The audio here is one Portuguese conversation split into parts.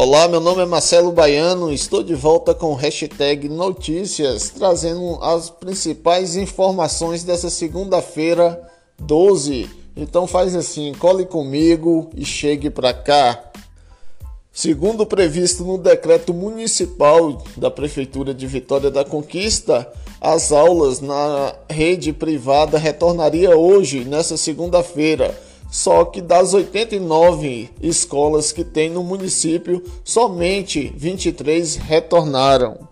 Olá, meu nome é Marcelo Baiano, estou de volta com o hashtag Notícias, trazendo as principais informações dessa segunda-feira, 12. Então faz assim, cole comigo e chegue para cá. Segundo previsto no decreto municipal da Prefeitura de Vitória da Conquista, as aulas na rede privada retornaria hoje, nessa segunda-feira só que das 89 escolas que tem no município, somente 23 retornaram.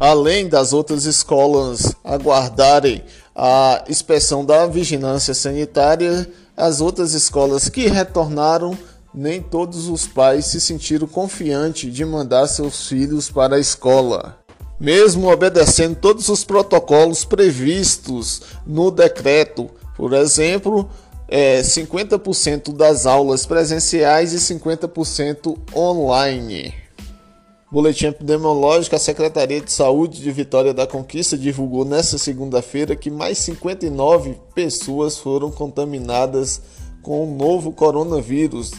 Além das outras escolas aguardarem a inspeção da vigilância sanitária, as outras escolas que retornaram, nem todos os pais se sentiram confiantes de mandar seus filhos para a escola. Mesmo obedecendo todos os protocolos previstos no decreto, por exemplo, é, 50% das aulas presenciais e 50% online. Boletim epidemiológico: a Secretaria de Saúde de Vitória da Conquista divulgou nesta segunda-feira que mais 59 pessoas foram contaminadas com o novo coronavírus.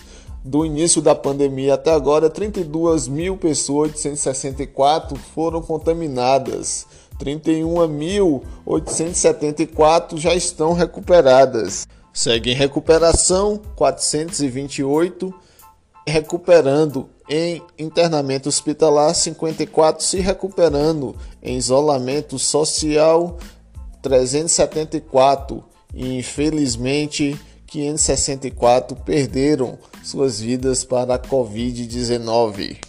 Do início da pandemia até agora, 32.864 foram contaminadas. 31.874 já estão recuperadas. Segue em recuperação 428, recuperando em internamento hospitalar 54, se recuperando em isolamento social 374 e infelizmente 564 perderam suas vidas para a Covid-19.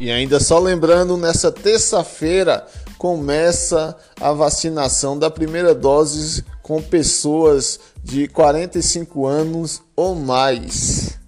E ainda só lembrando, nessa terça-feira começa a vacinação da primeira dose com pessoas de 45 anos ou mais.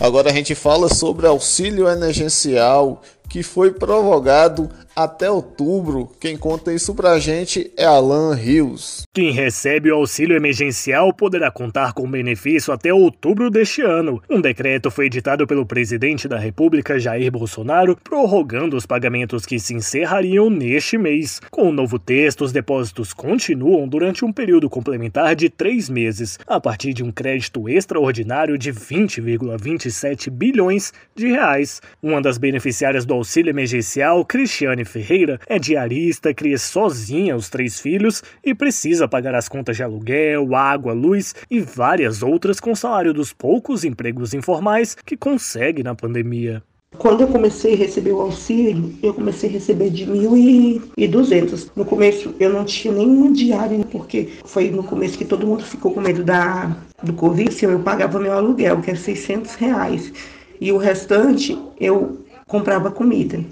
Agora a gente fala sobre auxílio emergencial que foi prorrogado até outubro. Quem conta isso pra gente é Alan Rios. Quem recebe o auxílio emergencial poderá contar com benefício até outubro deste ano. Um decreto foi editado pelo presidente da República, Jair Bolsonaro, prorrogando os pagamentos que se encerrariam neste mês. Com o novo texto, os depósitos continuam durante um período complementar de três meses, a partir de um crédito extraordinário de 20,27 bilhões de reais. Uma das beneficiárias do auxílio emergencial, Cristiane Ferreira é diarista, cria sozinha os três filhos e precisa pagar as contas de aluguel, água, luz e várias outras com o salário dos poucos empregos informais que consegue na pandemia. Quando eu comecei a receber o auxílio, eu comecei a receber de 1.200. No começo eu não tinha nenhuma diária, porque foi no começo que todo mundo ficou com medo da, do Covid. Assim, eu pagava meu aluguel, que é 600 reais. E o restante eu comprava comida.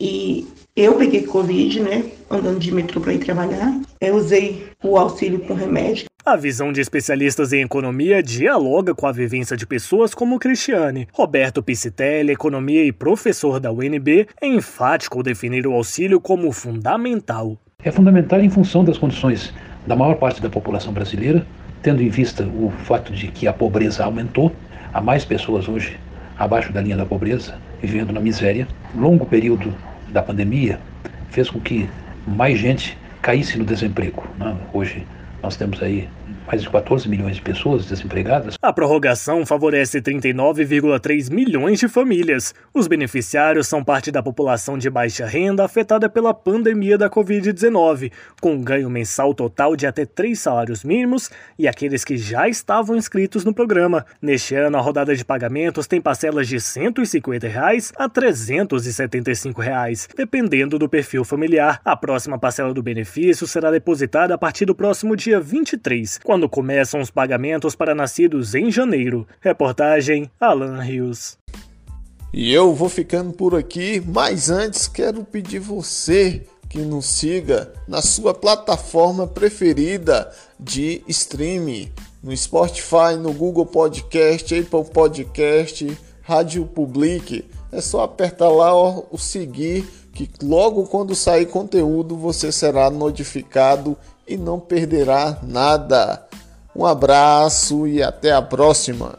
E eu peguei Covid, né? Andando de metrô para ir trabalhar. Eu usei o auxílio com remédio. A visão de especialistas em economia dialoga com a vivência de pessoas como Cristiane. Roberto Piscitelli, economia e professor da UNB, é enfático ao definir o auxílio como fundamental. É fundamental em função das condições da maior parte da população brasileira, tendo em vista o fato de que a pobreza aumentou, há mais pessoas hoje abaixo da linha da pobreza, vivendo na miséria. Longo período da pandemia fez com que mais gente caísse no desemprego. Né? Hoje nós temos aí mais de 14 milhões de pessoas desempregadas. A prorrogação favorece 39,3 milhões de famílias. Os beneficiários são parte da população de baixa renda afetada pela pandemia da Covid-19, com um ganho mensal total de até três salários mínimos e aqueles que já estavam inscritos no programa. Neste ano, a rodada de pagamentos tem parcelas de 150 reais a 375 reais, dependendo do perfil familiar. A próxima parcela do benefício será depositada a partir do próximo dia 23, quando quando começam os pagamentos para nascidos em janeiro. Reportagem Alan Rios. E eu vou ficando por aqui, mas antes quero pedir você que nos siga na sua plataforma preferida de streaming, no Spotify, no Google Podcast, Apple Podcast, Rádio Public. É só apertar lá ó, o seguir que logo quando sair conteúdo você será notificado e não perderá nada. Um abraço e até a próxima!